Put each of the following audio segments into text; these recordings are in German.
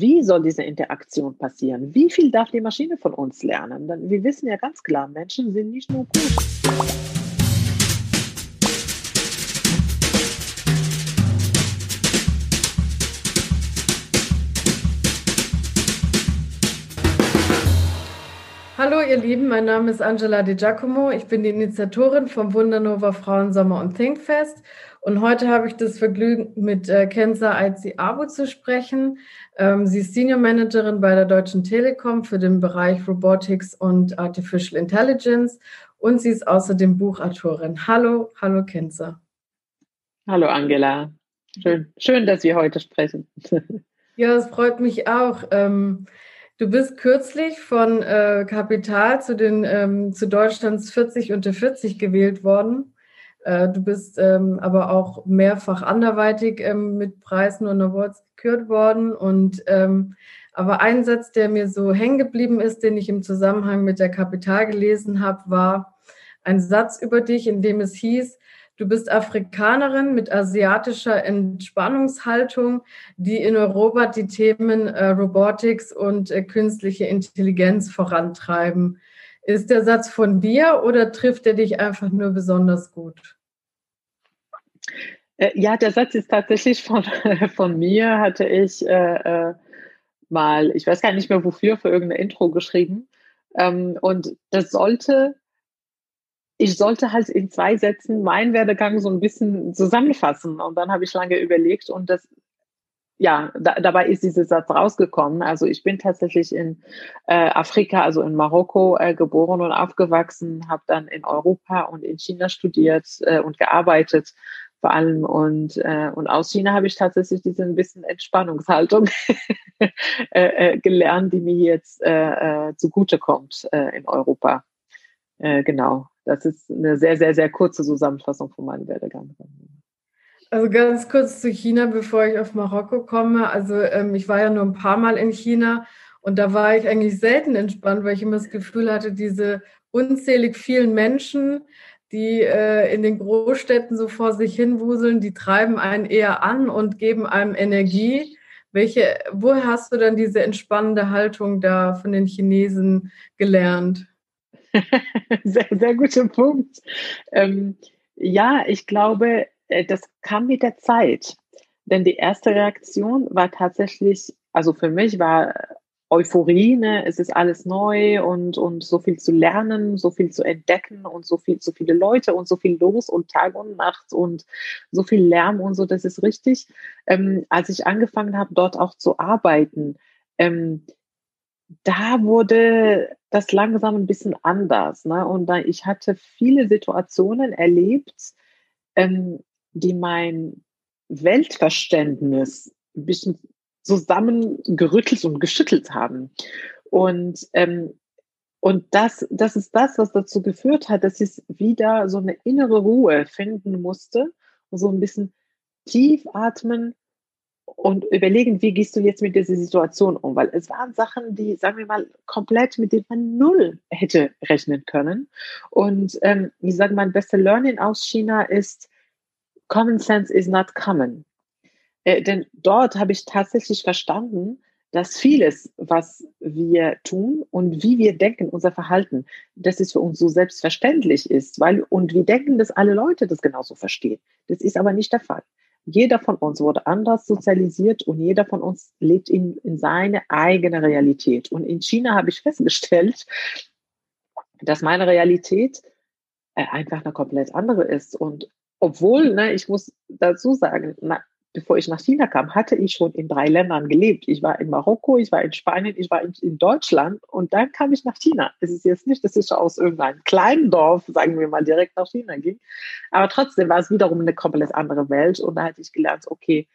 wie soll diese Interaktion passieren? Wie viel darf die Maschine von uns lernen? Denn wir wissen ja ganz klar, Menschen sind nicht nur gut. Ihr Lieben, mein Name ist Angela Di Giacomo. Ich bin die Initiatorin vom Wundernova Frauensommer und Thinkfest. Und heute habe ich das Vergnügen, mit äh, Kenza Aizi Abu zu sprechen. Ähm, sie ist Senior Managerin bei der Deutschen Telekom für den Bereich Robotics und Artificial Intelligence. Und sie ist außerdem Buchautorin. Hallo, hallo Kenza. Hallo Angela. Schön, schön dass wir heute sprechen. ja, es freut mich auch. Ähm, Du bist kürzlich von äh, Kapital zu den ähm, zu Deutschlands 40 unter 40 gewählt worden. Äh, du bist ähm, aber auch mehrfach anderweitig ähm, mit Preisen und Awards gekürt worden. Und ähm, aber ein Satz, der mir so hängen geblieben ist, den ich im Zusammenhang mit der Kapital gelesen habe, war ein Satz über dich, in dem es hieß, Du bist Afrikanerin mit asiatischer Entspannungshaltung, die in Europa die Themen äh, Robotics und äh, künstliche Intelligenz vorantreiben. Ist der Satz von dir oder trifft er dich einfach nur besonders gut? Äh, ja, der Satz ist tatsächlich von, von mir, hatte ich äh, äh, mal, ich weiß gar nicht mehr wofür, für irgendeine Intro geschrieben. Ähm, und das sollte ich sollte halt in zwei Sätzen meinen Werdegang so ein bisschen zusammenfassen. Und dann habe ich lange überlegt und das, ja, da, dabei ist dieser Satz rausgekommen. Also ich bin tatsächlich in äh, Afrika, also in Marokko äh, geboren und aufgewachsen, habe dann in Europa und in China studiert äh, und gearbeitet vor allem und äh, und aus China habe ich tatsächlich diese ein bisschen Entspannungshaltung äh, äh, gelernt, die mir jetzt äh, äh, zugutekommt äh, in Europa. Äh, genau. Das ist eine sehr, sehr, sehr kurze Zusammenfassung von meinem Werdegang. Also ganz kurz zu China, bevor ich auf Marokko komme. Also ähm, ich war ja nur ein paar Mal in China und da war ich eigentlich selten entspannt, weil ich immer das Gefühl hatte, diese unzählig vielen Menschen, die äh, in den Großstädten so vor sich hinwuseln, die treiben einen eher an und geben einem Energie. Welche, woher hast du dann diese entspannende Haltung da von den Chinesen gelernt? sehr, sehr guter Punkt. Ähm, ja, ich glaube, äh, das kam mit der Zeit. Denn die erste Reaktion war tatsächlich, also für mich war Euphorie, ne? es ist alles neu und, und so viel zu lernen, so viel zu entdecken und so viel, so viele Leute und so viel los und Tag und Nacht und so viel Lärm und so, das ist richtig. Ähm, als ich angefangen habe, dort auch zu arbeiten, ähm, da wurde das langsam ein bisschen anders. Ne? Und da, ich hatte viele Situationen erlebt, ähm, die mein Weltverständnis ein bisschen zusammengerüttelt und geschüttelt haben. Und, ähm, und das, das ist das, was dazu geführt hat, dass ich wieder so eine innere Ruhe finden musste und so ein bisschen tief atmen und überlegen, wie gehst du jetzt mit dieser Situation um? Weil es waren Sachen, die, sagen wir mal, komplett mit denen man null hätte rechnen können. Und ähm, ich sage, mein bester Learning aus China ist, Common Sense is not common. Äh, denn dort habe ich tatsächlich verstanden, dass vieles, was wir tun und wie wir denken, unser Verhalten, dass es für uns so selbstverständlich ist, weil, und wir denken, dass alle Leute das genauso verstehen. Das ist aber nicht der Fall. Jeder von uns wurde anders sozialisiert und jeder von uns lebt in, in seine eigene Realität. Und in China habe ich festgestellt, dass meine Realität äh, einfach eine komplett andere ist. Und obwohl, ne, ich muss dazu sagen, bevor ich nach China kam, hatte ich schon in drei Ländern gelebt. Ich war in Marokko, ich war in Spanien, ich war in, in, Deutschland und dann kam ich nach China. Es ist jetzt nicht, dass ich aus irgendeinem kleinen Dorf, sagen wir mal, direkt nach China ging. Aber trotzdem war es wiederum eine komplett andere Welt und da hatte ich gelernt, okay,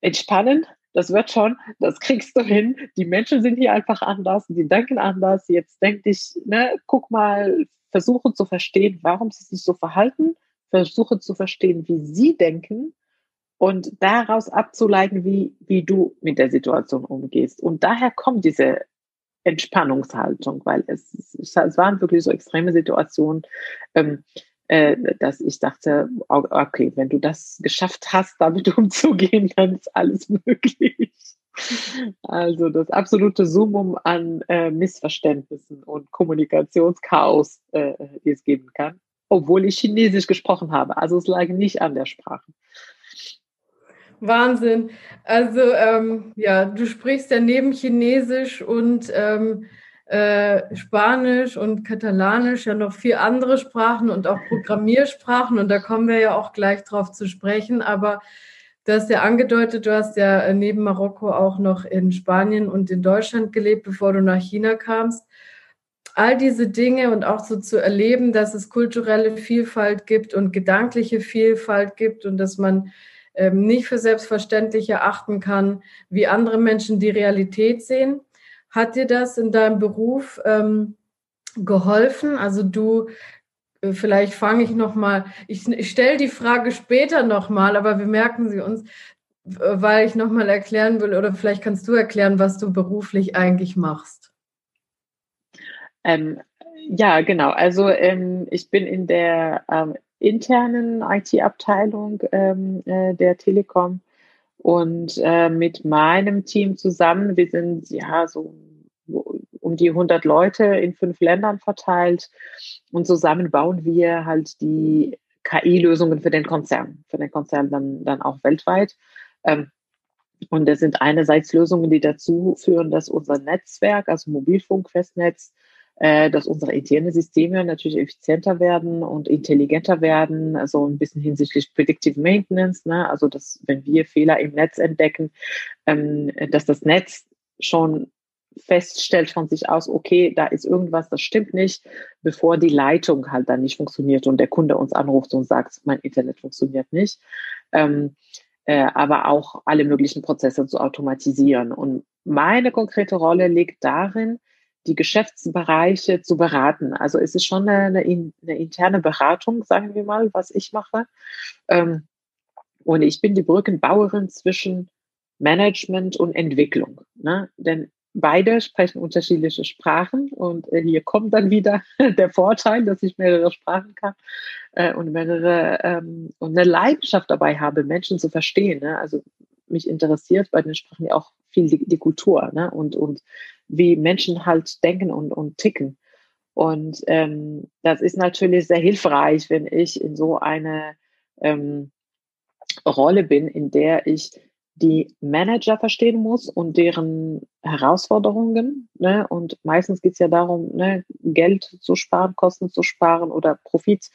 entspannen, das wird schon, das kriegst du hin. Die Menschen sind hier einfach anders, die denken anders. Jetzt denk dich, ne, guck mal, versuche zu verstehen, warum sie sich so verhalten, versuche zu verstehen, wie sie denken und daraus abzuleiten, wie, wie du mit der Situation umgehst. Und daher kommt diese Entspannungshaltung, weil es, es waren wirklich so extreme Situationen, ähm, äh, dass ich dachte, okay, wenn du das geschafft hast, damit umzugehen, dann ist alles möglich. Also das absolute Summum an äh, Missverständnissen und Kommunikationschaos, äh, die es geben kann, obwohl ich Chinesisch gesprochen habe. Also es lag nicht an der Sprache. Wahnsinn. Also ähm, ja, du sprichst ja neben Chinesisch und ähm, äh, Spanisch und Katalanisch ja noch vier andere Sprachen und auch Programmiersprachen und da kommen wir ja auch gleich drauf zu sprechen. Aber du hast ja angedeutet, du hast ja äh, neben Marokko auch noch in Spanien und in Deutschland gelebt, bevor du nach China kamst. All diese Dinge und auch so zu erleben, dass es kulturelle Vielfalt gibt und gedankliche Vielfalt gibt und dass man nicht für selbstverständlich erachten kann, wie andere Menschen die Realität sehen. Hat dir das in deinem Beruf ähm, geholfen? Also du, äh, vielleicht fange ich noch mal. Ich, ich stelle die Frage später noch mal, aber wir merken sie uns, weil ich noch mal erklären will oder vielleicht kannst du erklären, was du beruflich eigentlich machst. Ähm, ja, genau. Also ähm, ich bin in der ähm, internen IT-Abteilung ähm, äh, der Telekom und äh, mit meinem Team zusammen, wir sind ja so um die 100 Leute in fünf Ländern verteilt und zusammen bauen wir halt die KI-Lösungen für den Konzern, für den Konzern dann, dann auch weltweit. Ähm, und das sind einerseits Lösungen, die dazu führen, dass unser Netzwerk, also Mobilfunkfestnetz, dass unsere internen Systeme natürlich effizienter werden und intelligenter werden, also ein bisschen hinsichtlich Predictive Maintenance, ne? also dass wenn wir Fehler im Netz entdecken, ähm, dass das Netz schon feststellt von sich aus, okay, da ist irgendwas, das stimmt nicht, bevor die Leitung halt dann nicht funktioniert und der Kunde uns anruft und sagt, mein Internet funktioniert nicht. Ähm, äh, aber auch alle möglichen Prozesse zu automatisieren. Und meine konkrete Rolle liegt darin, die Geschäftsbereiche zu beraten. Also es ist schon eine, eine, eine interne Beratung, sagen wir mal, was ich mache. Ähm, und ich bin die Brückenbauerin zwischen Management und Entwicklung. Ne? Denn beide sprechen unterschiedliche Sprachen und äh, hier kommt dann wieder der Vorteil, dass ich mehrere Sprachen kann äh, und mehrere ähm, und eine Leidenschaft dabei habe, Menschen zu verstehen. Ne? Also mich interessiert bei den Sprachen ja auch viel die, die Kultur ne? und, und wie Menschen halt denken und, und ticken. Und ähm, das ist natürlich sehr hilfreich, wenn ich in so eine ähm, Rolle bin, in der ich die Manager verstehen muss und deren Herausforderungen. Ne? Und meistens geht es ja darum, ne, Geld zu sparen, Kosten zu sparen oder Profit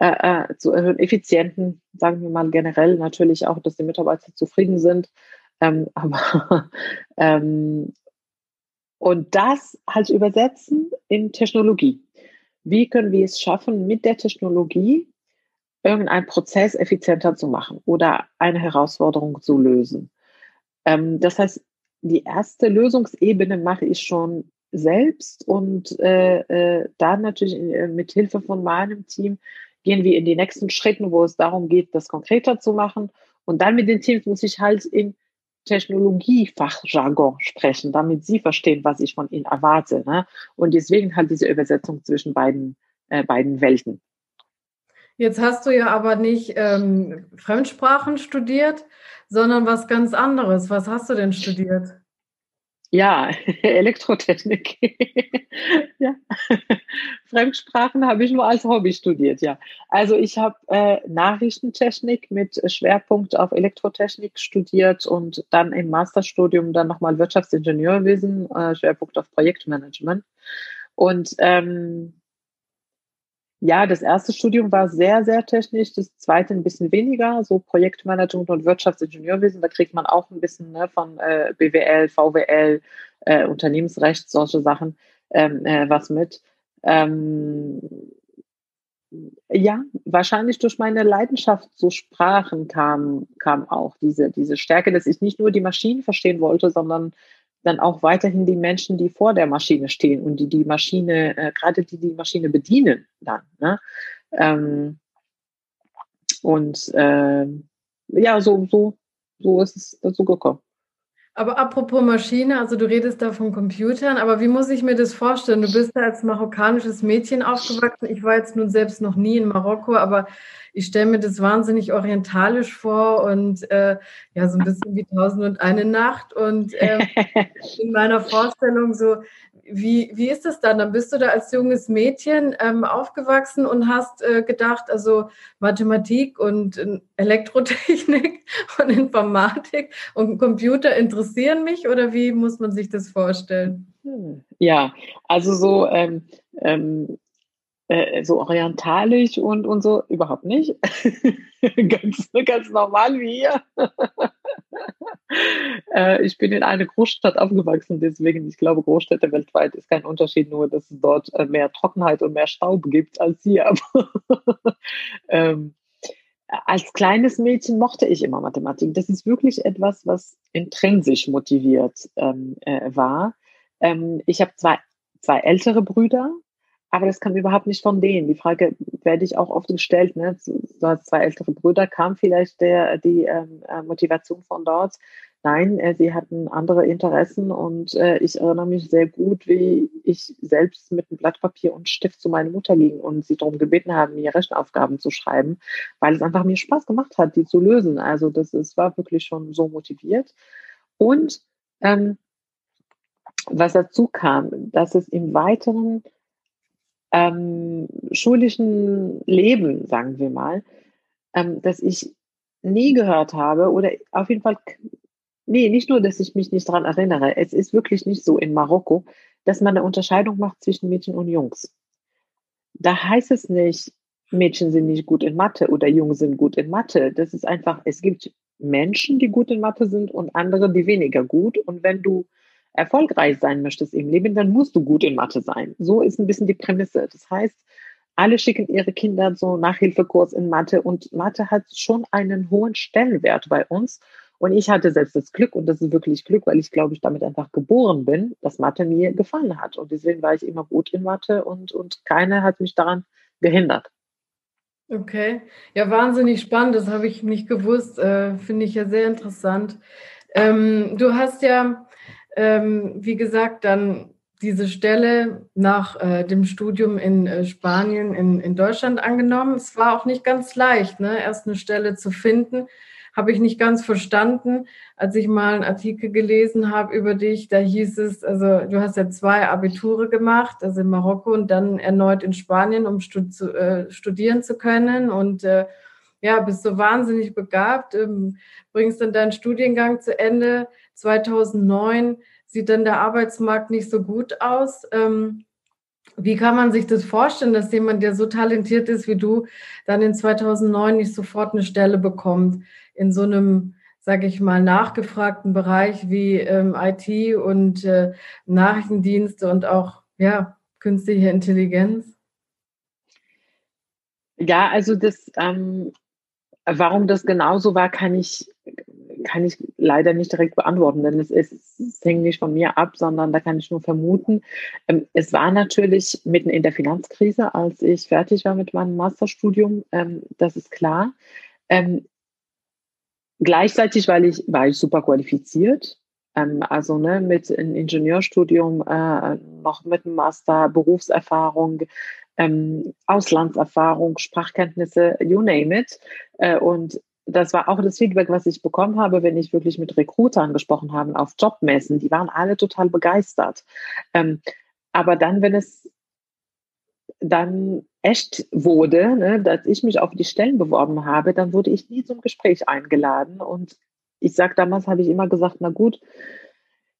äh, äh, zu erhöhen, Effizienten, sagen wir mal generell natürlich auch, dass die Mitarbeiter zufrieden sind. Ähm, aber ähm, und das halt übersetzen in Technologie. Wie können wir es schaffen, mit der Technologie irgendeinen Prozess effizienter zu machen oder eine Herausforderung zu lösen? Ähm, das heißt, die erste Lösungsebene mache ich schon selbst und äh, äh, dann natürlich äh, mit Hilfe von meinem Team gehen wir in die nächsten Schritte, wo es darum geht, das konkreter zu machen. Und dann mit den Teams muss ich halt in Technologiefachjargon sprechen, damit sie verstehen, was ich von ihnen erwarte. Ne? Und deswegen halt diese Übersetzung zwischen beiden, äh, beiden Welten. Jetzt hast du ja aber nicht ähm, Fremdsprachen studiert, sondern was ganz anderes. Was hast du denn studiert? Ja, Elektrotechnik. ja. Fremdsprachen habe ich nur als Hobby studiert, ja. Also ich habe äh, Nachrichtentechnik mit Schwerpunkt auf Elektrotechnik studiert und dann im Masterstudium dann nochmal Wirtschaftsingenieurwesen, äh, Schwerpunkt auf Projektmanagement. Und ähm, ja, das erste Studium war sehr, sehr technisch, das zweite ein bisschen weniger, so Projektmanagement und Wirtschaftsingenieurwesen. Da kriegt man auch ein bisschen ne, von äh, BWL, VWL, äh, Unternehmensrecht, solche Sachen ähm, äh, was mit. Ähm, ja, wahrscheinlich durch meine Leidenschaft zu Sprachen kam, kam auch diese, diese Stärke, dass ich nicht nur die Maschinen verstehen wollte, sondern dann auch weiterhin die Menschen, die vor der Maschine stehen und die die Maschine, äh, gerade die die Maschine bedienen dann. Ne? Ähm, und äh, ja, so, so, so ist es dazu gekommen. Aber apropos Maschine, also du redest da von Computern, aber wie muss ich mir das vorstellen? Du bist da als marokkanisches Mädchen aufgewachsen. Ich war jetzt nun selbst noch nie in Marokko, aber ich stelle mir das wahnsinnig orientalisch vor und äh, ja, so ein bisschen wie Tausend und eine Nacht. Und äh, in meiner Vorstellung so, wie, wie ist das dann? Dann bist du da als junges Mädchen ähm, aufgewachsen und hast äh, gedacht, also Mathematik und äh, Elektrotechnik und Informatik und Computer interessieren mich oder wie muss man sich das vorstellen? Hm, ja, also so ähm, ähm, äh, so orientalisch und, und so überhaupt nicht. ganz, ganz normal wie hier. äh, ich bin in einer Großstadt aufgewachsen, deswegen, ich glaube, Großstädte weltweit ist kein Unterschied, nur dass es dort äh, mehr Trockenheit und mehr Staub gibt als hier. ähm, als kleines Mädchen mochte ich immer Mathematik. Das ist wirklich etwas, was intrinsisch motiviert ähm, äh, war. Ähm, ich habe zwei, zwei ältere Brüder, aber das kam überhaupt nicht von denen. Die Frage werde ich auch oft gestellt. Ne? Hast zwei ältere Brüder, kam vielleicht der, die ähm, äh, Motivation von dort? Nein, äh, sie hatten andere Interessen und äh, ich erinnere mich sehr gut, wie ich selbst mit einem Blatt Papier und Stift zu meiner Mutter ging und sie darum gebeten haben, mir Rechenaufgaben zu schreiben, weil es einfach mir Spaß gemacht hat, die zu lösen. Also das ist, war wirklich schon so motiviert. Und ähm, was dazu kam, dass es im Weiteren ähm, schulischen Leben, sagen wir mal, ähm, dass ich nie gehört habe oder auf jeden Fall, nee, nicht nur, dass ich mich nicht daran erinnere, es ist wirklich nicht so in Marokko, dass man eine Unterscheidung macht zwischen Mädchen und Jungs. Da heißt es nicht, Mädchen sind nicht gut in Mathe oder Jungs sind gut in Mathe. Das ist einfach, es gibt Menschen, die gut in Mathe sind und andere, die weniger gut. Und wenn du erfolgreich sein möchtest im Leben, dann musst du gut in Mathe sein. So ist ein bisschen die Prämisse. Das heißt, alle schicken ihre Kinder so Nachhilfekurs in Mathe und Mathe hat schon einen hohen Stellenwert bei uns. Und ich hatte selbst das Glück, und das ist wirklich Glück, weil ich glaube, ich damit einfach geboren bin, dass Mathe mir gefallen hat. Und deswegen war ich immer gut in Mathe und, und keiner hat mich daran gehindert. Okay, ja, wahnsinnig spannend, das habe ich nicht gewusst, äh, finde ich ja sehr interessant. Ähm, du hast ja ähm, wie gesagt, dann diese Stelle nach äh, dem Studium in äh, Spanien, in, in Deutschland angenommen. Es war auch nicht ganz leicht, ne? erst eine Stelle zu finden. Habe ich nicht ganz verstanden, als ich mal einen Artikel gelesen habe über dich. Da hieß es, also du hast ja zwei Abiture gemacht, also in Marokko und dann erneut in Spanien, um stud zu, äh, studieren zu können. Und äh, ja, bist so wahnsinnig begabt, ähm, bringst dann deinen Studiengang zu Ende 2009 sieht dann der Arbeitsmarkt nicht so gut aus. Ähm, wie kann man sich das vorstellen, dass jemand, der so talentiert ist wie du, dann in 2009 nicht sofort eine Stelle bekommt in so einem, sage ich mal, nachgefragten Bereich wie ähm, IT und äh, Nachrichtendienste und auch ja künstliche Intelligenz? Ja, also das, ähm, warum das genauso war, kann ich kann ich leider nicht direkt beantworten, denn es, ist, es hängt nicht von mir ab, sondern da kann ich nur vermuten. Ähm, es war natürlich mitten in der Finanzkrise, als ich fertig war mit meinem Masterstudium, ähm, das ist klar. Ähm, gleichzeitig weil ich, war ich super qualifiziert. Ähm, also ne, mit einem Ingenieurstudium, äh, noch mit einem Master, Berufserfahrung, ähm, Auslandserfahrung, Sprachkenntnisse, you name it. Äh, und das war auch das Feedback, was ich bekommen habe, wenn ich wirklich mit Recruitern gesprochen habe auf Jobmessen. Die waren alle total begeistert. Ähm, aber dann, wenn es dann echt wurde, ne, dass ich mich auf die Stellen beworben habe, dann wurde ich nie zum Gespräch eingeladen. Und ich sage damals, habe ich immer gesagt, na gut,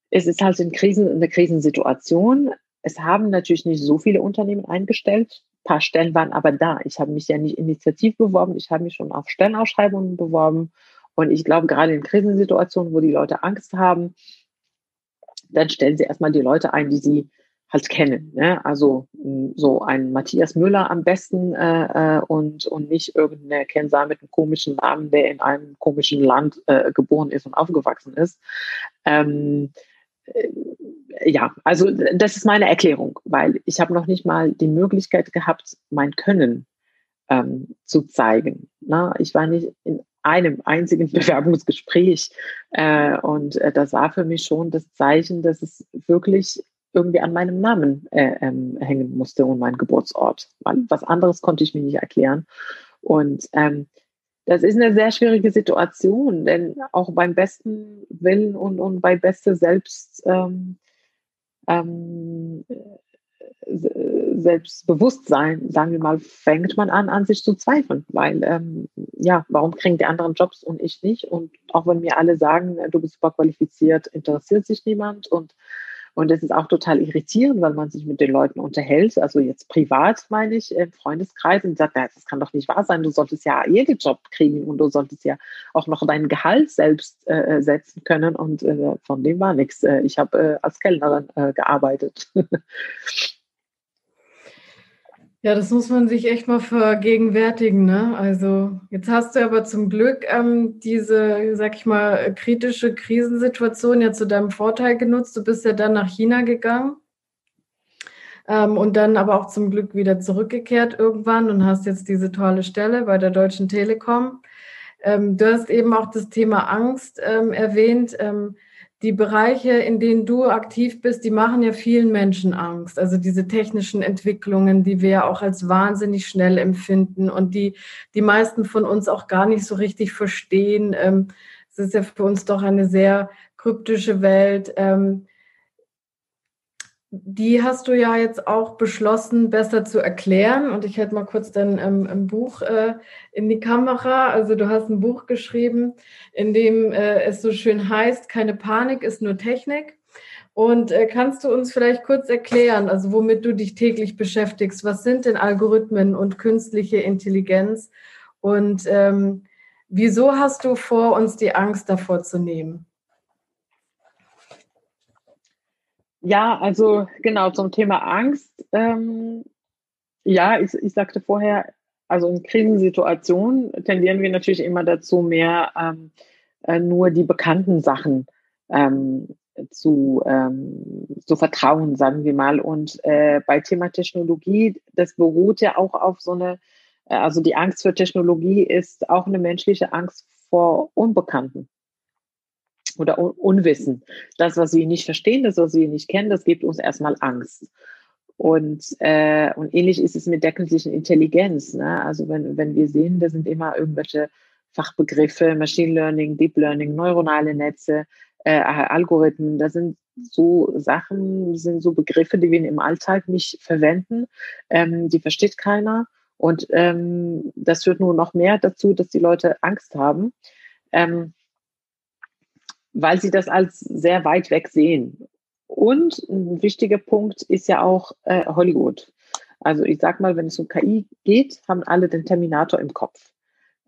es ist halt in Krisen, eine Krisensituation. Es haben natürlich nicht so viele Unternehmen eingestellt paar Stellen waren aber da. Ich habe mich ja nicht initiativ beworben, ich habe mich schon auf Stellenausschreibungen beworben. Und ich glaube, gerade in Krisensituationen, wo die Leute Angst haben, dann stellen sie erstmal die Leute ein, die sie halt kennen. Ne? Also so ein Matthias Müller am besten äh, äh, und, und nicht irgendeine Kennzahl mit einem komischen Namen, der in einem komischen Land äh, geboren ist und aufgewachsen ist. Ähm, äh, ja, also das ist meine Erklärung, weil ich habe noch nicht mal die Möglichkeit gehabt, mein Können ähm, zu zeigen. Na, ich war nicht in einem einzigen Bewerbungsgespräch. Äh, und äh, das war für mich schon das Zeichen, dass es wirklich irgendwie an meinem Namen äh, ähm, hängen musste und mein Geburtsort. Weil was anderes konnte ich mir nicht erklären. Und ähm, das ist eine sehr schwierige Situation, denn auch beim besten Willen und, und bei beste Selbst, ähm, ähm, Selbstbewusstsein, sagen wir mal, fängt man an, an sich zu zweifeln, weil, ähm, ja, warum kriegen die anderen Jobs und ich nicht? Und auch wenn mir alle sagen, du bist super qualifiziert, interessiert sich niemand und und es ist auch total irritierend, weil man sich mit den Leuten unterhält, also jetzt privat meine ich, im Freundeskreis und sagt, das kann doch nicht wahr sein, du solltest ja jeden Job kriegen und du solltest ja auch noch dein Gehalt selbst äh, setzen können und äh, von dem war nichts. Äh, ich habe äh, als Kellnerin äh, gearbeitet. Ja, das muss man sich echt mal vergegenwärtigen. Ne? Also jetzt hast du aber zum Glück ähm, diese, sag ich mal, kritische Krisensituation ja zu deinem Vorteil genutzt. Du bist ja dann nach China gegangen ähm, und dann aber auch zum Glück wieder zurückgekehrt irgendwann und hast jetzt diese tolle Stelle bei der Deutschen Telekom. Ähm, du hast eben auch das Thema Angst ähm, erwähnt. Die Bereiche, in denen du aktiv bist, die machen ja vielen Menschen Angst. Also diese technischen Entwicklungen, die wir ja auch als wahnsinnig schnell empfinden und die die meisten von uns auch gar nicht so richtig verstehen. Ähm, es ist ja für uns doch eine sehr kryptische Welt. Ähm, die hast du ja jetzt auch beschlossen, besser zu erklären. Und ich hätte mal kurz dein ähm, Buch äh, in die Kamera. Also du hast ein Buch geschrieben, in dem äh, es so schön heißt, keine Panik ist nur Technik. Und äh, kannst du uns vielleicht kurz erklären, also womit du dich täglich beschäftigst? Was sind denn Algorithmen und künstliche Intelligenz? Und ähm, wieso hast du vor, uns die Angst davor zu nehmen? Ja, also genau zum Thema Angst. Ähm, ja, ich, ich sagte vorher, also in Krisensituationen tendieren wir natürlich immer dazu, mehr ähm, äh, nur die bekannten Sachen ähm, zu, ähm, zu vertrauen, sagen wir mal. Und äh, bei Thema Technologie, das beruht ja auch auf so eine, äh, also die Angst für Technologie ist auch eine menschliche Angst vor Unbekannten oder Unwissen. Das, was wir nicht verstehen, das, was wir nicht kennen, das gibt uns erstmal Angst. Und, äh, und ähnlich ist es mit der künstlichen Intelligenz. Ne? Also wenn, wenn wir sehen, da sind immer irgendwelche Fachbegriffe, Machine Learning, Deep Learning, neuronale Netze, äh, Algorithmen, das sind so Sachen, sind so Begriffe, die wir im Alltag nicht verwenden, ähm, die versteht keiner. Und ähm, das führt nur noch mehr dazu, dass die Leute Angst haben. Ähm, weil sie das als sehr weit weg sehen. Und ein wichtiger Punkt ist ja auch äh, Hollywood. Also ich sag mal, wenn es um KI geht, haben alle den Terminator im Kopf.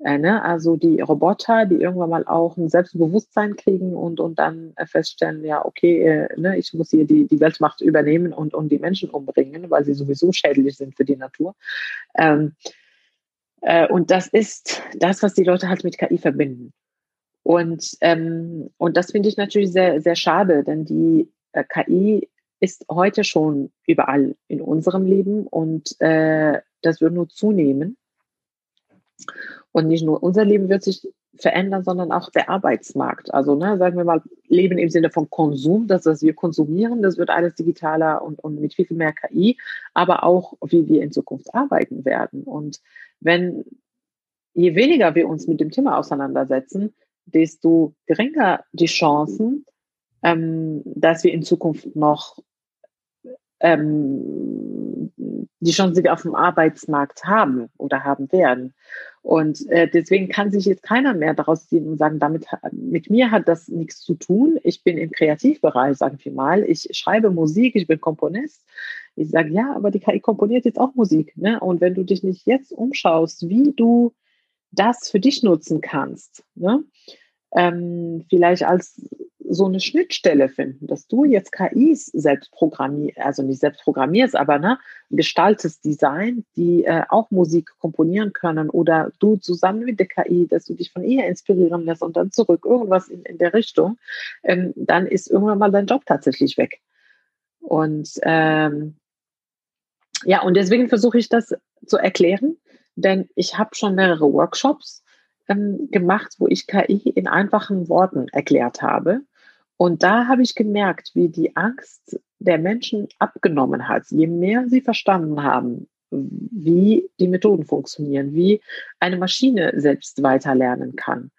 Äh, ne? Also die Roboter, die irgendwann mal auch ein Selbstbewusstsein kriegen und, und dann äh, feststellen, ja, okay, äh, ne, ich muss hier die, die Weltmacht übernehmen und, und die Menschen umbringen, weil sie sowieso schädlich sind für die Natur. Ähm, äh, und das ist das, was die Leute halt mit KI verbinden. Und, ähm, und das finde ich natürlich sehr, sehr schade, denn die äh, KI ist heute schon überall in unserem Leben und äh, das wird nur zunehmen. Und nicht nur unser Leben wird sich verändern, sondern auch der Arbeitsmarkt. Also ne, sagen wir mal, Leben im Sinne von Konsum, das, was wir konsumieren, das wird alles digitaler und, und mit viel, viel mehr KI, aber auch, wie wir in Zukunft arbeiten werden. Und wenn, je weniger wir uns mit dem Thema auseinandersetzen, desto geringer die Chancen, ähm, dass wir in Zukunft noch ähm, die Chancen, die wir auf dem Arbeitsmarkt haben oder haben werden. Und äh, deswegen kann sich jetzt keiner mehr daraus ziehen und sagen, damit mit mir hat das nichts zu tun. Ich bin im Kreativbereich, sagen wir mal. Ich schreibe Musik, ich bin Komponist. Ich sage, ja, aber die KI komponiert jetzt auch Musik. Ne? Und wenn du dich nicht jetzt umschaust, wie du das für dich nutzen kannst. Ne? Ähm, vielleicht als so eine Schnittstelle finden, dass du jetzt KIs selbst programmierst, also nicht selbst programmierst, aber ne, gestaltest Design, die äh, auch Musik komponieren können oder du zusammen mit der KI, dass du dich von ihr inspirieren lässt und dann zurück, irgendwas in, in der Richtung, ähm, dann ist irgendwann mal dein Job tatsächlich weg. Und ähm, ja, und deswegen versuche ich das zu erklären, denn ich habe schon mehrere Workshops ähm, gemacht, wo ich KI in einfachen Worten erklärt habe. Und da habe ich gemerkt, wie die Angst der Menschen abgenommen hat, je mehr sie verstanden haben, wie die Methoden funktionieren, wie eine Maschine selbst weiterlernen kann.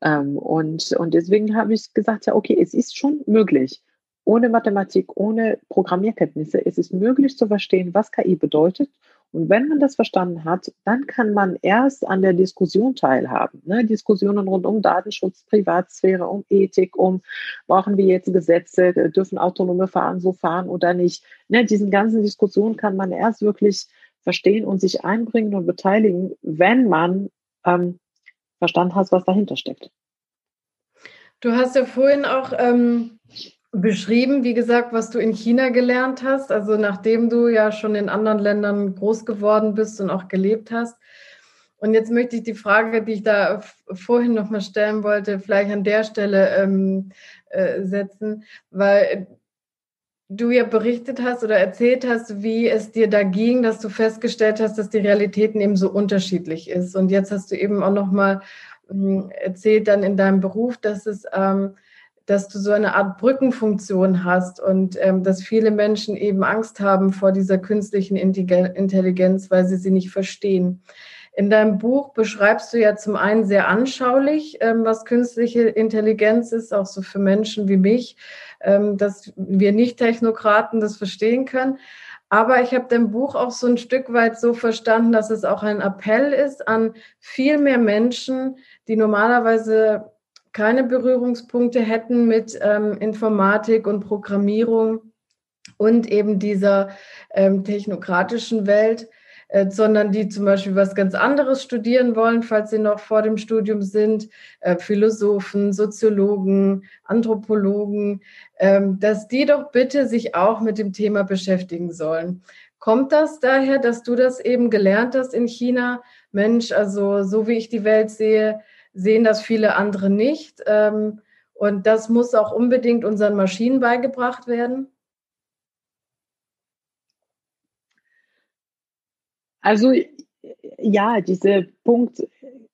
Ähm, und, und deswegen habe ich gesagt, ja, okay, es ist schon möglich. Ohne Mathematik, ohne Programmierkenntnisse, es ist möglich zu verstehen, was KI bedeutet und wenn man das verstanden hat, dann kann man erst an der Diskussion teilhaben. Ne? Diskussionen rund um Datenschutz, Privatsphäre, um Ethik, um brauchen wir jetzt Gesetze, dürfen autonome Fahren so fahren oder nicht. Ne? Diesen ganzen Diskussionen kann man erst wirklich verstehen und sich einbringen und beteiligen, wenn man ähm, verstanden hat, was dahinter steckt. Du hast ja vorhin auch ähm, beschrieben, wie gesagt, was du in China gelernt hast. Also nachdem du ja schon in anderen Ländern groß geworden bist und auch gelebt hast. Und jetzt möchte ich die Frage, die ich da vorhin noch mal stellen wollte, vielleicht an der Stelle ähm, äh, setzen, weil du ja berichtet hast oder erzählt hast, wie es dir da ging, dass du festgestellt hast, dass die Realitäten eben so unterschiedlich ist. Und jetzt hast du eben auch noch mal ähm, erzählt dann in deinem Beruf, dass es ähm, dass du so eine Art Brückenfunktion hast und ähm, dass viele Menschen eben Angst haben vor dieser künstlichen Intelligenz, weil sie sie nicht verstehen. In deinem Buch beschreibst du ja zum einen sehr anschaulich, ähm, was künstliche Intelligenz ist, auch so für Menschen wie mich, ähm, dass wir nicht Technokraten das verstehen können. Aber ich habe dein Buch auch so ein Stück weit so verstanden, dass es auch ein Appell ist an viel mehr Menschen, die normalerweise keine Berührungspunkte hätten mit ähm, Informatik und Programmierung und eben dieser ähm, technokratischen Welt, äh, sondern die zum Beispiel was ganz anderes studieren wollen, falls sie noch vor dem Studium sind, äh, Philosophen, Soziologen, Anthropologen, ähm, dass die doch bitte sich auch mit dem Thema beschäftigen sollen. Kommt das daher, dass du das eben gelernt hast in China? Mensch, also so wie ich die Welt sehe, sehen das viele andere nicht. Ähm, und das muss auch unbedingt unseren Maschinen beigebracht werden. Also ja, dieser Punkt,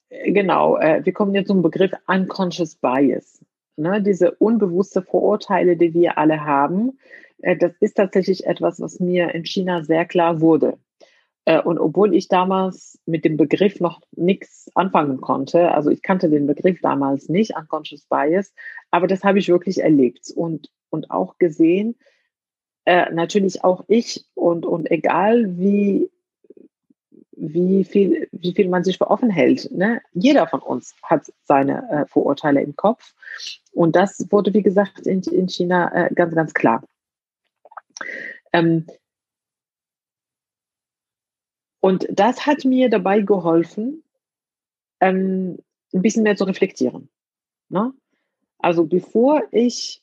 genau, äh, wir kommen jetzt zum Begriff Unconscious Bias. Ne, diese unbewusste Vorurteile, die wir alle haben, äh, das ist tatsächlich etwas, was mir in China sehr klar wurde. Äh, und obwohl ich damals mit dem Begriff noch nichts anfangen konnte, also ich kannte den Begriff damals nicht, Unconscious Bias, aber das habe ich wirklich erlebt und, und auch gesehen, äh, natürlich auch ich und, und egal wie, wie, viel, wie viel man sich für offen hält, ne? jeder von uns hat seine äh, Vorurteile im Kopf und das wurde, wie gesagt, in, in China äh, ganz, ganz klar. Ähm, und das hat mir dabei geholfen, ähm, ein bisschen mehr zu reflektieren. Ne? Also bevor ich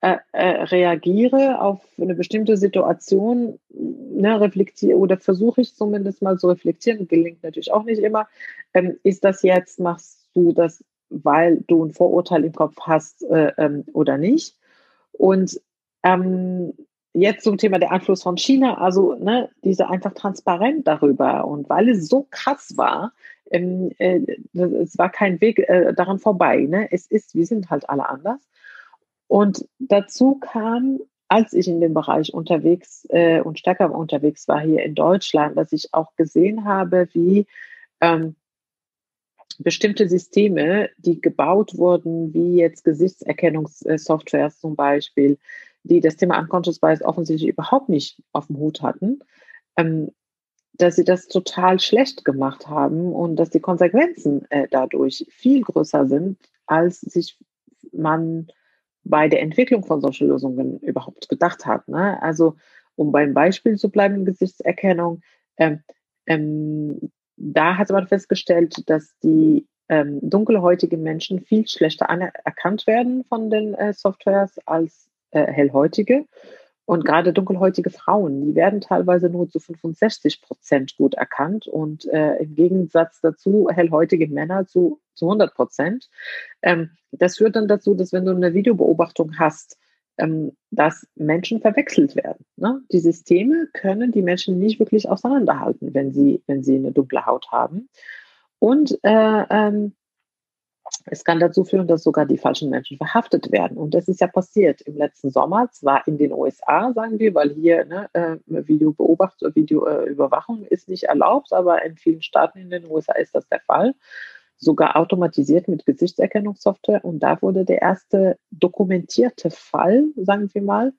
äh, äh, reagiere auf eine bestimmte Situation, ne, reflektiere oder versuche ich zumindest mal zu reflektieren, gelingt natürlich auch nicht immer, ähm, ist das jetzt, machst du das, weil du ein Vorurteil im Kopf hast äh, ähm, oder nicht? Und ähm, jetzt zum Thema der Einfluss von China, also ne, diese einfach transparent darüber und weil es so krass war, ähm, äh, es war kein Weg äh, daran vorbei. Ne? Es ist, wir sind halt alle anders. Und dazu kam, als ich in dem Bereich unterwegs äh, und stärker unterwegs war hier in Deutschland, dass ich auch gesehen habe, wie ähm, bestimmte Systeme, die gebaut wurden, wie jetzt Gesichtserkennungssoftwares zum Beispiel, die das Thema Unconscious Bias offensichtlich überhaupt nicht auf dem Hut hatten, ähm, dass sie das total schlecht gemacht haben und dass die Konsequenzen äh, dadurch viel größer sind, als sich man bei der Entwicklung von solchen Lösungen überhaupt gedacht hat. Ne? Also um beim Beispiel zu bleiben, Gesichtserkennung, ähm, ähm, da hat man festgestellt, dass die ähm, dunkelhäutigen Menschen viel schlechter erkannt werden von den äh, Softwares als äh, hellhäutige. Und gerade dunkelhäutige Frauen, die werden teilweise nur zu 65 Prozent gut erkannt und äh, im Gegensatz dazu hellhäutige Männer zu, zu 100 Prozent. Ähm, das führt dann dazu, dass wenn du eine Videobeobachtung hast, ähm, dass Menschen verwechselt werden. Ne? Die Systeme können die Menschen nicht wirklich auseinanderhalten, wenn sie, wenn sie eine dunkle Haut haben. Und äh, ähm, Es kann dazu führen, dass sogar die falschen Menschen verhaftet werden. Und das ist ja passiert im letzten Sommer, zwar in den USA, sagen wir, weil hier ne, äh, Videobeobachtung, Videoüberwachung ist nicht erlaubt, aber in vielen Staaten in den USA ist das der Fall. Sogar automatisiert mit Gesichtserkennungssoftware. Und da wurde der erste dokumentierte Fall, sagen wir mal,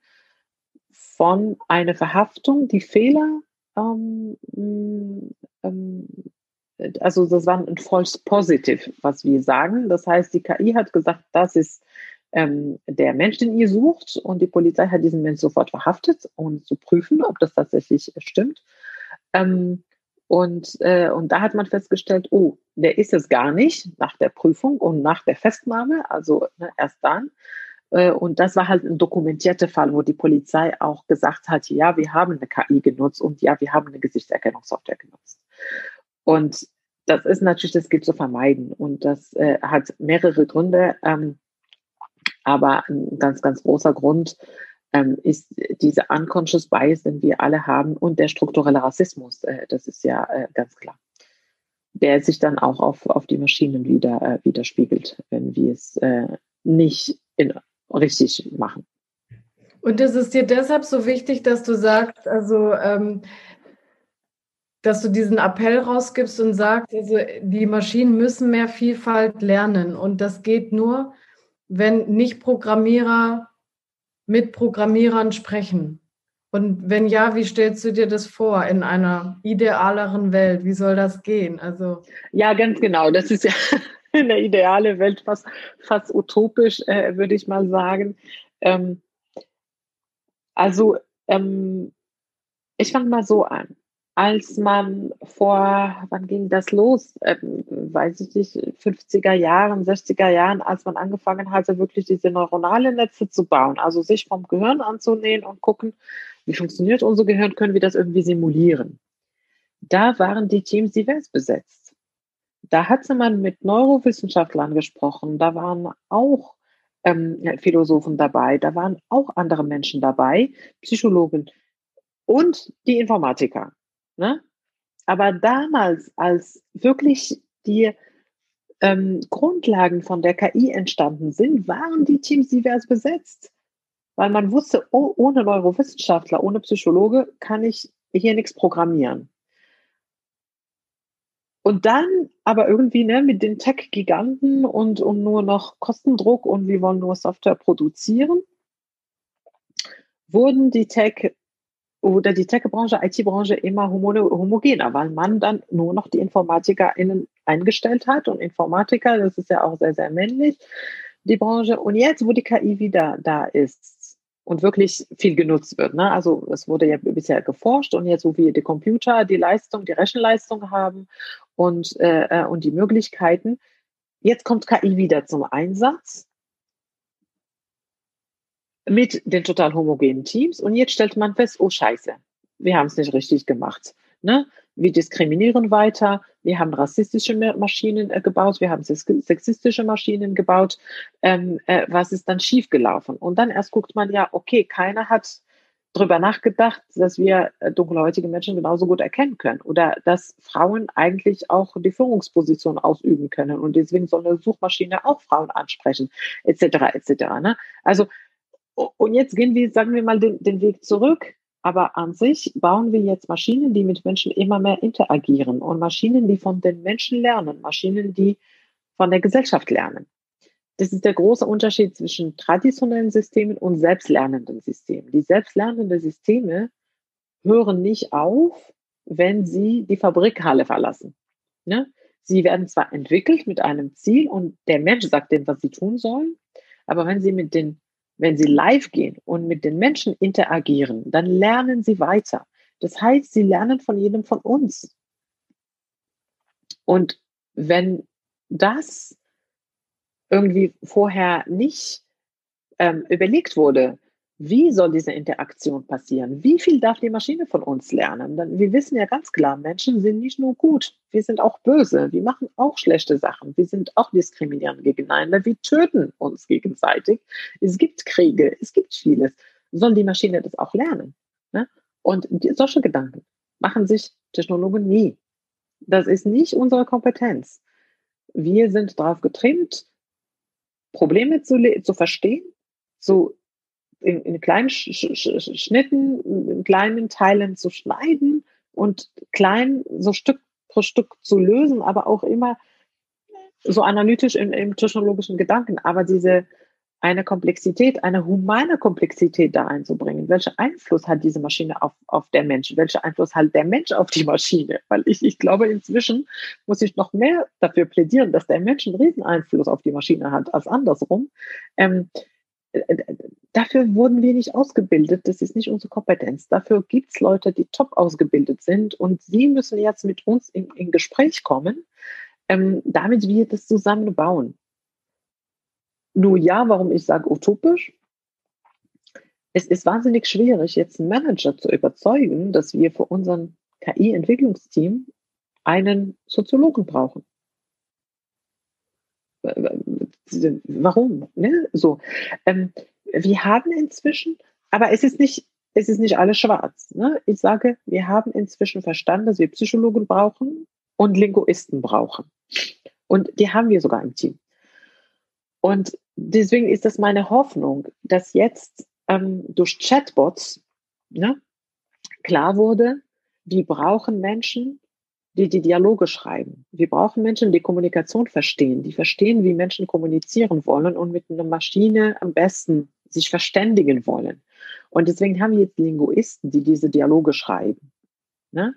von einer Verhaftung, die Fehler ähm, ähm, also das war ein False Positive, was wir sagen. Das heißt, die KI hat gesagt, das ist ähm, der Mensch, den ihr sucht, und die Polizei hat diesen Mensch sofort verhaftet, um zu prüfen, ob das tatsächlich stimmt. Ähm, und, äh, und da hat man festgestellt, oh, der ist es gar nicht nach der Prüfung und nach der Festnahme, also ne, erst dann. Äh, und das war halt ein dokumentierter Fall, wo die Polizei auch gesagt hat, ja, wir haben eine KI genutzt und ja, wir haben eine Gesichtserkennungssoftware genutzt. Und das ist natürlich, das gilt zu vermeiden. Und das äh, hat mehrere Gründe. Ähm, aber ein ganz, ganz großer Grund ähm, ist diese unconscious bias, den wir alle haben und der strukturelle Rassismus. Äh, das ist ja äh, ganz klar. Der sich dann auch auf, auf die Maschinen wieder äh, widerspiegelt, wenn wir es äh, nicht in, richtig machen. Und es ist dir deshalb so wichtig, dass du sagst, also ähm, dass du diesen Appell rausgibst und sagst, also die Maschinen müssen mehr Vielfalt lernen. Und das geht nur, wenn nicht Programmierer mit Programmierern sprechen. Und wenn ja, wie stellst du dir das vor in einer idealeren Welt? Wie soll das gehen? Also ja, ganz genau. Das ist ja eine ideale Welt, fast, fast utopisch, äh, würde ich mal sagen. Ähm, also ähm, ich fange mal so an als man vor, wann ging das los? Ähm, weiß ich nicht, 50er Jahren, 60er Jahren, als man angefangen hatte, wirklich diese neuronale Netze zu bauen, also sich vom Gehirn anzunähen und gucken, wie funktioniert unser Gehirn, können wir das irgendwie simulieren. Da waren die Teams divers besetzt. Da hatte man mit Neurowissenschaftlern gesprochen, da waren auch ähm, Philosophen dabei, da waren auch andere Menschen dabei, Psychologen und die Informatiker. Ne? Aber damals, als wirklich die ähm, Grundlagen von der KI entstanden sind, waren die Teams divers besetzt. Weil man wusste, oh, ohne Neurowissenschaftler, ohne Psychologe kann ich hier nichts programmieren. Und dann aber irgendwie ne, mit den Tech-Giganten und, und nur noch Kostendruck und wir wollen nur Software produzieren, wurden die Tech oder die Tech-Branche, IT-Branche immer homogener, weil man dann nur noch die InformatikerInnen eingestellt hat und Informatiker, das ist ja auch sehr, sehr männlich, die Branche. Und jetzt, wo die KI wieder da ist und wirklich viel genutzt wird, ne? also es wurde ja bisher geforscht und jetzt, wo wir die Computer, die Leistung, die Rechenleistung haben und, äh, äh und die Möglichkeiten, jetzt kommt KI wieder zum Einsatz mit den total homogenen Teams. Und jetzt stellt man fest, oh Scheiße, wir haben es nicht richtig gemacht. Ne? Wir diskriminieren weiter, wir haben rassistische Maschinen äh, gebaut, wir haben sexistische Maschinen gebaut. Ähm, äh, was ist dann schiefgelaufen? Und dann erst guckt man ja, okay, keiner hat darüber nachgedacht, dass wir äh, dunkelhäutige Menschen genauso gut erkennen können oder dass Frauen eigentlich auch die Führungsposition ausüben können und deswegen soll eine Suchmaschine auch Frauen ansprechen, etc. etc. Ne? Also und jetzt gehen wir, sagen wir mal, den, den Weg zurück. Aber an sich bauen wir jetzt Maschinen, die mit Menschen immer mehr interagieren und Maschinen, die von den Menschen lernen, Maschinen, die von der Gesellschaft lernen. Das ist der große Unterschied zwischen traditionellen Systemen und selbstlernenden Systemen. Die selbstlernenden Systeme hören nicht auf, wenn sie die Fabrikhalle verlassen. Ne? Sie werden zwar entwickelt mit einem Ziel und der Mensch sagt denen, was sie tun sollen, aber wenn sie mit den wenn Sie live gehen und mit den Menschen interagieren, dann lernen Sie weiter. Das heißt, Sie lernen von jedem von uns. Und wenn das irgendwie vorher nicht ähm, überlegt wurde, wie soll diese Interaktion passieren? Wie viel darf die Maschine von uns lernen? Denn wir wissen ja ganz klar, Menschen sind nicht nur gut, wir sind auch böse, wir machen auch schlechte Sachen, wir sind auch diskriminierend gegeneinander, wir töten uns gegenseitig. Es gibt Kriege, es gibt vieles. Soll die Maschine das auch lernen? Ne? Und die, solche Gedanken machen sich Technologen nie. Das ist nicht unsere Kompetenz. Wir sind darauf getrimmt, Probleme zu, zu verstehen, so in, in kleinen Sch Sch Schnitten, in kleinen Teilen zu schneiden und klein so Stück pro Stück zu lösen, aber auch immer so analytisch im, im technologischen Gedanken. Aber diese eine Komplexität, eine humane Komplexität da einzubringen. Welcher Einfluss hat diese Maschine auf, auf der Mensch? Welcher Einfluss hat der Mensch auf die Maschine? Weil ich, ich glaube, inzwischen muss ich noch mehr dafür plädieren, dass der Mensch einen riesen Einfluss auf die Maschine hat als andersrum. Ähm, äh, dafür wurden wir nicht ausgebildet. Das ist nicht unsere Kompetenz. Dafür gibt es Leute, die top ausgebildet sind und sie müssen jetzt mit uns in, in Gespräch kommen, ähm, damit wir das zusammen bauen. Nur ja, warum ich sage utopisch? Es ist wahnsinnig schwierig, jetzt einen Manager zu überzeugen, dass wir für unseren KI-Entwicklungsteam einen Soziologen brauchen. Warum? Ne? So, ähm, wir haben inzwischen, aber es ist nicht, es ist nicht alles schwarz. Ne? Ich sage, wir haben inzwischen verstanden, dass wir Psychologen brauchen und Linguisten brauchen. Und die haben wir sogar im Team. Und deswegen ist das meine Hoffnung, dass jetzt ähm, durch Chatbots ne, klar wurde, wir brauchen Menschen, die die Dialoge schreiben. Wir brauchen Menschen, die Kommunikation verstehen, die verstehen, wie Menschen kommunizieren wollen und mit einer Maschine am besten sich verständigen wollen. Und deswegen haben wir jetzt Linguisten, die diese Dialoge schreiben. Ne?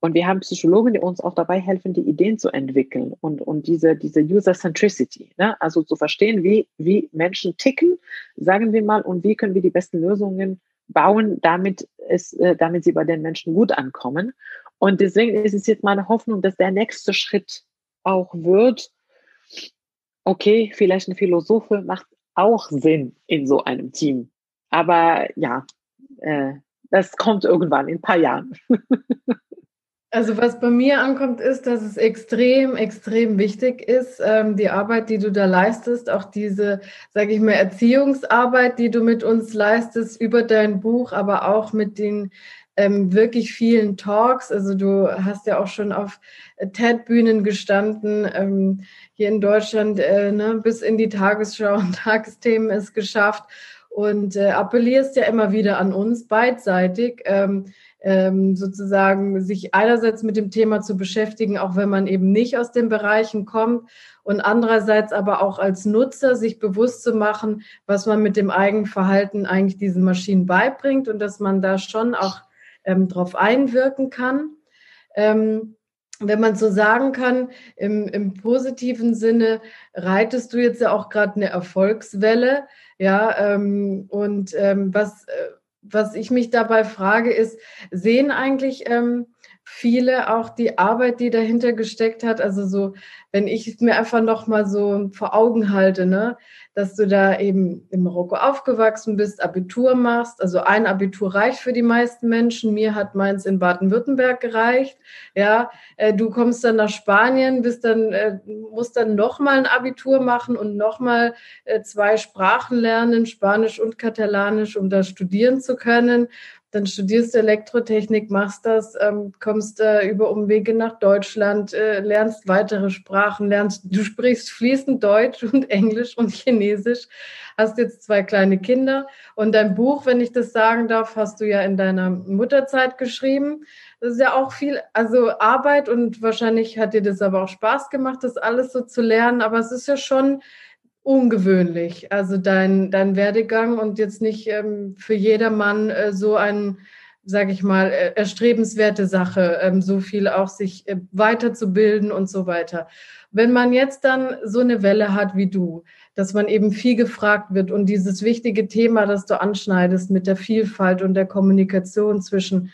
Und wir haben Psychologen, die uns auch dabei helfen, die Ideen zu entwickeln und, und diese, diese User-Centricity, ne? also zu verstehen, wie, wie Menschen ticken, sagen wir mal, und wie können wir die besten Lösungen bauen, damit, es, äh, damit sie bei den Menschen gut ankommen. Und deswegen ist es jetzt meine Hoffnung, dass der nächste Schritt auch wird, okay, vielleicht ein Philosophe macht auch Sinn in so einem Team. Aber ja, äh, das kommt irgendwann in ein paar Jahren. Also was bei mir ankommt, ist, dass es extrem, extrem wichtig ist, ähm, die Arbeit, die du da leistest, auch diese, sage ich mal, Erziehungsarbeit, die du mit uns leistest über dein Buch, aber auch mit den ähm, wirklich vielen Talks. Also du hast ja auch schon auf TED-Bühnen gestanden, ähm, hier in Deutschland äh, ne, bis in die Tagesschau und Tagesthemen es geschafft und äh, appellierst ja immer wieder an uns beidseitig. Ähm, ähm, sozusagen sich einerseits mit dem Thema zu beschäftigen, auch wenn man eben nicht aus den Bereichen kommt und andererseits aber auch als Nutzer sich bewusst zu machen, was man mit dem Eigenverhalten eigentlich diesen Maschinen beibringt und dass man da schon auch ähm, drauf einwirken kann. Ähm, wenn man so sagen kann, im, im positiven Sinne reitest du jetzt ja auch gerade eine Erfolgswelle, ja, ähm, und ähm, was, äh, was ich mich dabei frage, ist, sehen eigentlich ähm, viele auch die Arbeit, die dahinter gesteckt hat? Also so, wenn ich mir einfach noch mal so vor Augen halte, ne, dass du da eben in Marokko aufgewachsen bist, Abitur machst. Also ein Abitur reicht für die meisten Menschen. Mir hat meins in Baden-Württemberg gereicht. Ja, äh, du kommst dann nach Spanien, bist dann, äh, musst dann nochmal ein Abitur machen und nochmal äh, zwei Sprachen lernen, Spanisch und Katalanisch, um da studieren zu können dann studierst du Elektrotechnik, machst das, ähm, kommst äh, über Umwege nach Deutschland, äh, lernst weitere Sprachen, lernst, du sprichst fließend Deutsch und Englisch und Chinesisch, hast jetzt zwei kleine Kinder und dein Buch, wenn ich das sagen darf, hast du ja in deiner Mutterzeit geschrieben. Das ist ja auch viel, also Arbeit und wahrscheinlich hat dir das aber auch Spaß gemacht, das alles so zu lernen, aber es ist ja schon ungewöhnlich, also dein, dein Werdegang und jetzt nicht ähm, für jedermann äh, so ein, sage ich mal, äh, erstrebenswerte Sache, ähm, so viel auch sich äh, weiterzubilden und so weiter. Wenn man jetzt dann so eine Welle hat wie du, dass man eben viel gefragt wird und dieses wichtige Thema, das du anschneidest mit der Vielfalt und der Kommunikation zwischen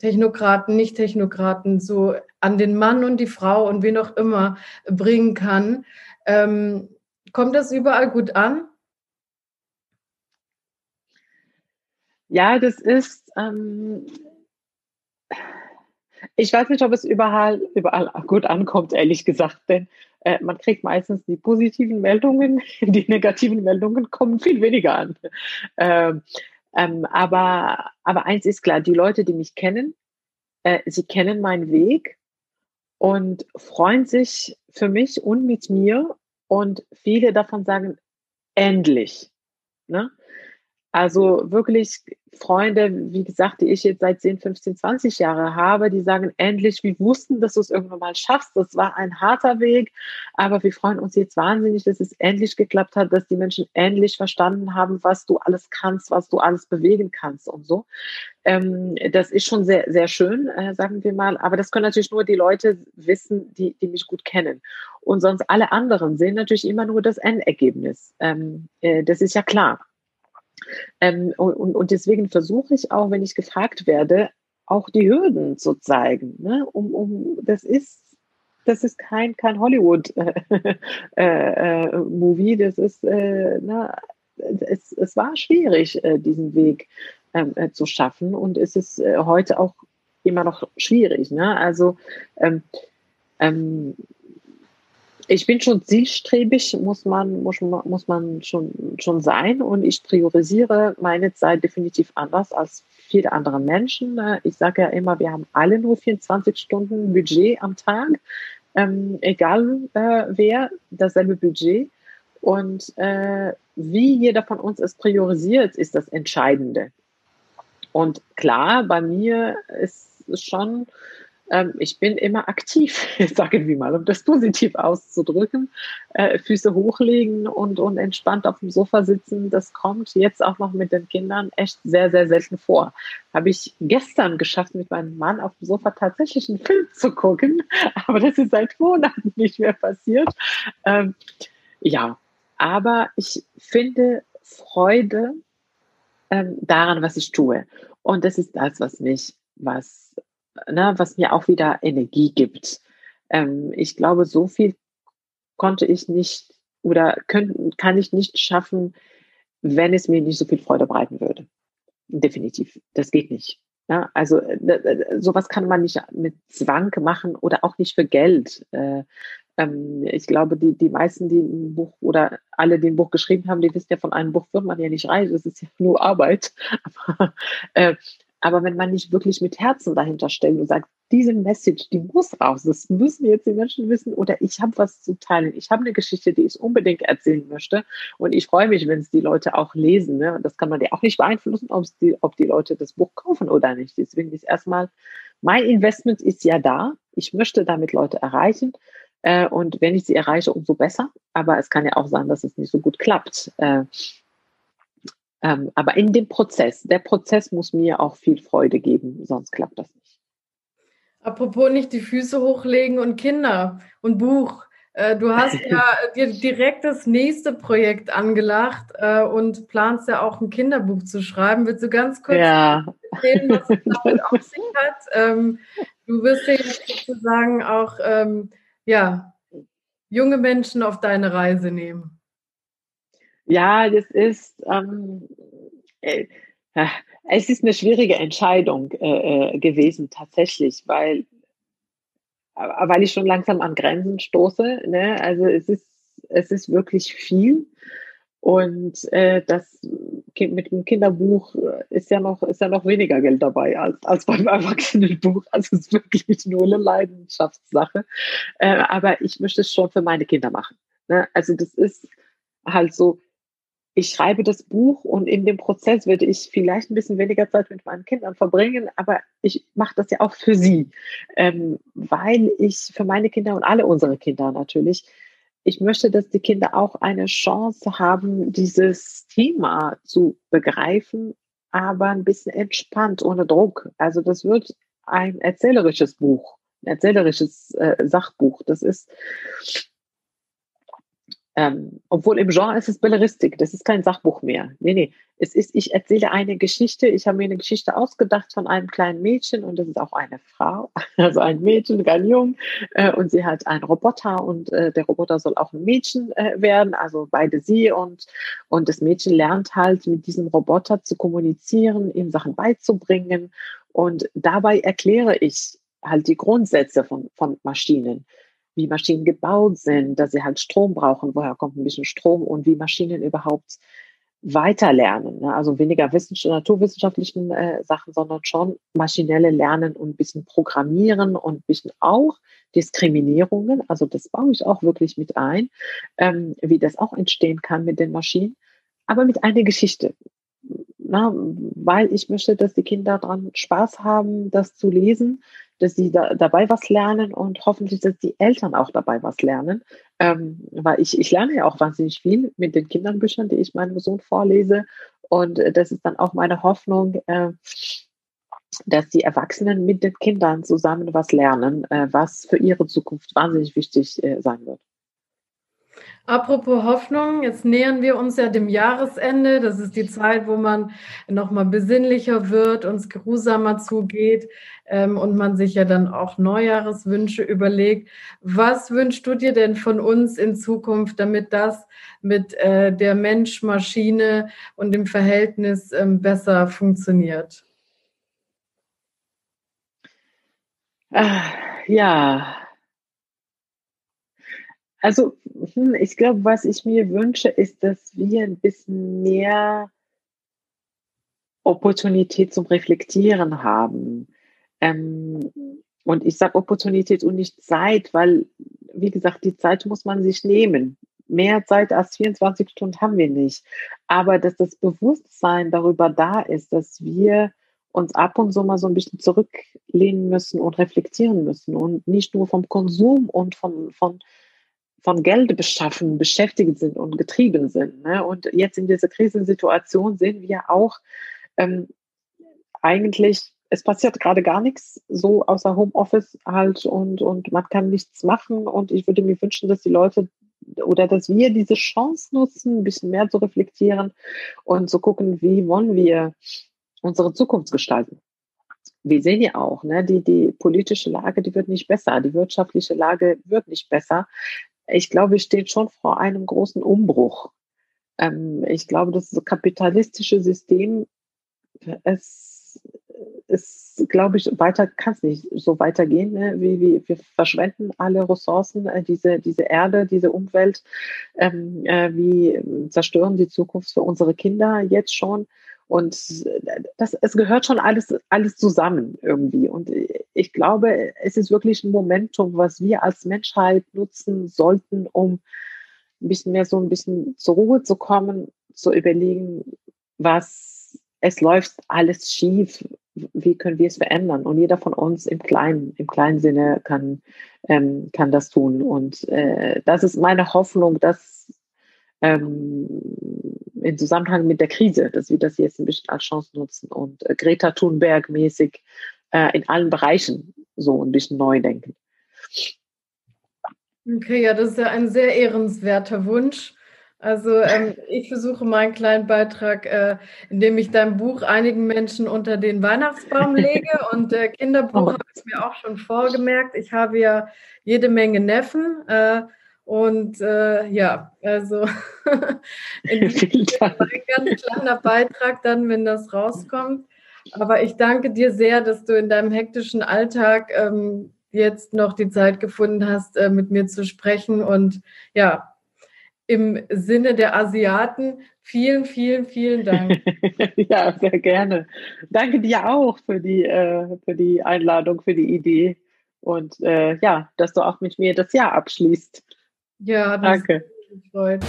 Technokraten, Nicht-Technokraten, so an den Mann und die Frau und wen auch immer bringen kann, ähm, Kommt das überall gut an? Ja, das ist, ähm, ich weiß nicht, ob es überall, überall gut ankommt, ehrlich gesagt, denn äh, man kriegt meistens die positiven Meldungen, die negativen Meldungen kommen viel weniger an. Ähm, ähm, aber, aber eins ist klar, die Leute, die mich kennen, äh, sie kennen meinen Weg und freuen sich für mich und mit mir und viele davon sagen, endlich. Ne? Also wirklich Freunde, wie gesagt, die ich jetzt seit 10, 15, 20 Jahre habe, die sagen endlich, wir wussten, dass du es irgendwann mal schaffst. Das war ein harter Weg, aber wir freuen uns jetzt wahnsinnig, dass es endlich geklappt hat, dass die Menschen endlich verstanden haben, was du alles kannst, was du alles bewegen kannst und so. Ähm, das ist schon sehr, sehr schön, äh, sagen wir mal. Aber das können natürlich nur die Leute wissen, die, die mich gut kennen. Und sonst alle anderen sehen natürlich immer nur das Endergebnis. Ähm, äh, das ist ja klar. Ähm, und, und deswegen versuche ich auch, wenn ich gefragt werde, auch die Hürden zu zeigen. Ne? Um, um, das ist das ist kein, kein Hollywood-Movie, äh, äh, das ist, äh, na, es, es war schwierig, äh, diesen Weg ähm, äh, zu schaffen und es ist äh, heute auch immer noch schwierig. Ne? Also ähm, ähm, ich bin schon zielstrebig, muss man, muss, muss man schon, schon sein. Und ich priorisiere meine Zeit definitiv anders als viele andere Menschen. Ich sage ja immer, wir haben alle nur 24 Stunden Budget am Tag, ähm, egal äh, wer, dasselbe Budget. Und äh, wie jeder von uns es priorisiert, ist das Entscheidende. Und klar, bei mir ist schon ähm, ich bin immer aktiv, sagen wir mal, um das positiv auszudrücken. Äh, Füße hochlegen und, und entspannt auf dem Sofa sitzen, das kommt jetzt auch noch mit den Kindern echt sehr, sehr selten vor. Habe ich gestern geschafft, mit meinem Mann auf dem Sofa tatsächlich einen Film zu gucken, aber das ist seit Monaten nicht mehr passiert. Ähm, ja, aber ich finde Freude ähm, daran, was ich tue. Und das ist das, was mich, was ne, was mir auch wieder Energie gibt. Ähm, ich glaube, so viel konnte ich nicht oder können, kann ich nicht schaffen, wenn es mir nicht so viel Freude bereiten würde. Definitiv. Das geht nicht. Ja, also äh, sowas kann man nicht mit Zwang machen oder auch nicht für Geld. Äh, ähm, ich glaube, die, die meisten, die ein Buch oder alle, die ein Buch geschrieben haben, die wissen ja, von einem Buch wird man ja nicht reich, das ist ja nur Arbeit. Aber, äh, aber wenn man nicht wirklich mit Herzen dahinter stellt und sagt, diese Message, die muss raus, das müssen jetzt die Menschen wissen oder ich habe was zu teilen, ich habe eine Geschichte, die ich unbedingt erzählen möchte und ich freue mich, wenn es die Leute auch lesen. Ne? Das kann man ja auch nicht beeinflussen, die, ob die Leute das Buch kaufen oder nicht. Deswegen ist erstmal, mein Investment ist ja da. Ich möchte damit Leute erreichen. Äh, und wenn ich sie erreiche, umso besser. Aber es kann ja auch sein, dass es nicht so gut klappt. Äh, ähm, aber in dem Prozess, der Prozess muss mir auch viel Freude geben, sonst klappt das nicht. Apropos nicht die Füße hochlegen und Kinder und Buch. Äh, du hast ja dir direkt das nächste Projekt angelacht äh, und planst ja auch ein Kinderbuch zu schreiben. Willst du ganz kurz ja. erzählen, was es damit auf sich hat? Ähm, du wirst ja jetzt sozusagen auch ähm, ja, junge Menschen auf deine Reise nehmen. Ja, das ist, ähm, äh, es ist eine schwierige Entscheidung äh, äh gewesen tatsächlich, weil, äh, weil ich schon langsam an Grenzen stoße. Ne? Also es ist, es ist wirklich viel. Und äh, das mit dem Kinderbuch ist ja noch, ist ja noch weniger Geld dabei als, als beim Erwachsenenbuch. Also es ist wirklich nur eine Leidenschaftssache. Äh, aber ich möchte es schon für meine Kinder machen. Ne? Also das ist halt so, ich schreibe das Buch und in dem Prozess werde ich vielleicht ein bisschen weniger Zeit mit meinen Kindern verbringen, aber ich mache das ja auch für sie, ähm, weil ich für meine Kinder und alle unsere Kinder natürlich, ich möchte, dass die Kinder auch eine Chance haben, dieses Thema zu begreifen, aber ein bisschen entspannt, ohne Druck. Also das wird ein erzählerisches Buch, ein erzählerisches äh, Sachbuch. Das ist ähm, obwohl im Genre ist es Belleristik, das ist kein Sachbuch mehr. Nee, nee. Es ist, ich erzähle eine Geschichte, ich habe mir eine Geschichte ausgedacht von einem kleinen Mädchen und das ist auch eine Frau, also ein Mädchen, kein Jung, äh, und sie hat einen Roboter und äh, der Roboter soll auch ein Mädchen äh, werden, also beide sie und, und das Mädchen lernt halt mit diesem Roboter zu kommunizieren, ihm Sachen beizubringen und dabei erkläre ich halt die Grundsätze von, von Maschinen wie Maschinen gebaut sind, dass sie halt Strom brauchen, woher kommt ein bisschen Strom und wie Maschinen überhaupt weiterlernen. Ne? Also weniger naturwissenschaftlichen äh, Sachen, sondern schon maschinelle Lernen und ein bisschen Programmieren und ein bisschen auch Diskriminierungen, also das baue ich auch wirklich mit ein, ähm, wie das auch entstehen kann mit den Maschinen, aber mit einer Geschichte. Na, weil ich möchte, dass die Kinder daran Spaß haben, das zu lesen, dass sie da, dabei was lernen und hoffentlich, dass die Eltern auch dabei was lernen. Ähm, weil ich, ich lerne ja auch wahnsinnig viel mit den Kinderbüchern, die ich meinem Sohn vorlese. Und äh, das ist dann auch meine Hoffnung, äh, dass die Erwachsenen mit den Kindern zusammen was lernen, äh, was für ihre Zukunft wahnsinnig wichtig sein wird. Apropos Hoffnung, jetzt nähern wir uns ja dem Jahresende. Das ist die Zeit, wo man nochmal besinnlicher wird, uns geruhsamer zugeht ähm, und man sich ja dann auch Neujahreswünsche überlegt. Was wünschst du dir denn von uns in Zukunft, damit das mit äh, der Mensch-Maschine und dem Verhältnis ähm, besser funktioniert? Ah, ja, also hm, ich glaube, was ich mir wünsche, ist, dass wir ein bisschen mehr Opportunität zum Reflektieren haben. Ähm, und ich sage Opportunität und nicht Zeit, weil, wie gesagt, die Zeit muss man sich nehmen. Mehr Zeit als 24 Stunden haben wir nicht. Aber dass das Bewusstsein darüber da ist, dass wir uns ab und zu mal so ein bisschen zurücklehnen müssen und reflektieren müssen und nicht nur vom Konsum und von, von von Geld beschaffen beschäftigt sind und getrieben sind. Ne? Und jetzt in dieser Krisensituation sehen wir auch ähm, eigentlich, es passiert gerade gar nichts, so außer Homeoffice halt und, und man kann nichts machen. Und ich würde mir wünschen, dass die Leute oder dass wir diese Chance nutzen, ein bisschen mehr zu reflektieren und zu gucken, wie wollen wir unsere Zukunft gestalten. Wir sehen ja auch, ne, die, die politische Lage, die wird nicht besser, die wirtschaftliche Lage wird nicht besser ich glaube, wir stehen schon vor einem großen Umbruch. Ähm, ich glaube, das kapitalistische System, es ist, glaube ich, weiter kann es nicht so weitergehen. Ne? Wie, wie, wir verschwenden alle Ressourcen, äh, diese, diese Erde, diese Umwelt, ähm, äh, wie zerstören die Zukunft für unsere Kinder jetzt schon. Und das, es gehört schon alles, alles zusammen irgendwie. Und ich glaube, es ist wirklich ein Momentum, was wir als Menschheit nutzen sollten, um ein bisschen mehr so ein bisschen zur Ruhe zu kommen, zu überlegen, was es läuft alles schief, wie können wir es verändern? Und jeder von uns im kleinen, im kleinen Sinne kann, ähm, kann das tun. Und äh, das ist meine Hoffnung, dass ähm, im Zusammenhang mit der Krise, dass wir das jetzt ein bisschen als Chance nutzen und äh, Greta Thunberg mäßig äh, in allen Bereichen so ein bisschen neu denken. Okay, ja, das ist ja ein sehr ehrenswerter Wunsch. Also ähm, ich versuche meinen kleinen Beitrag, äh, indem ich dein Buch einigen Menschen unter den Weihnachtsbaum lege und äh, Kinderbuch oh. habe ich mir auch schon vorgemerkt. Ich habe ja jede Menge Neffen. Äh, und äh, ja, also ein ganz kleiner Beitrag dann, wenn das rauskommt. Aber ich danke dir sehr, dass du in deinem hektischen Alltag ähm, jetzt noch die Zeit gefunden hast, äh, mit mir zu sprechen. Und ja, im Sinne der Asiaten, vielen, vielen, vielen Dank. ja, sehr gerne. Danke dir auch für die, äh, für die Einladung, für die Idee und äh, ja, dass du auch mit mir das Jahr abschließt. Ja, das Danke. Mich freut.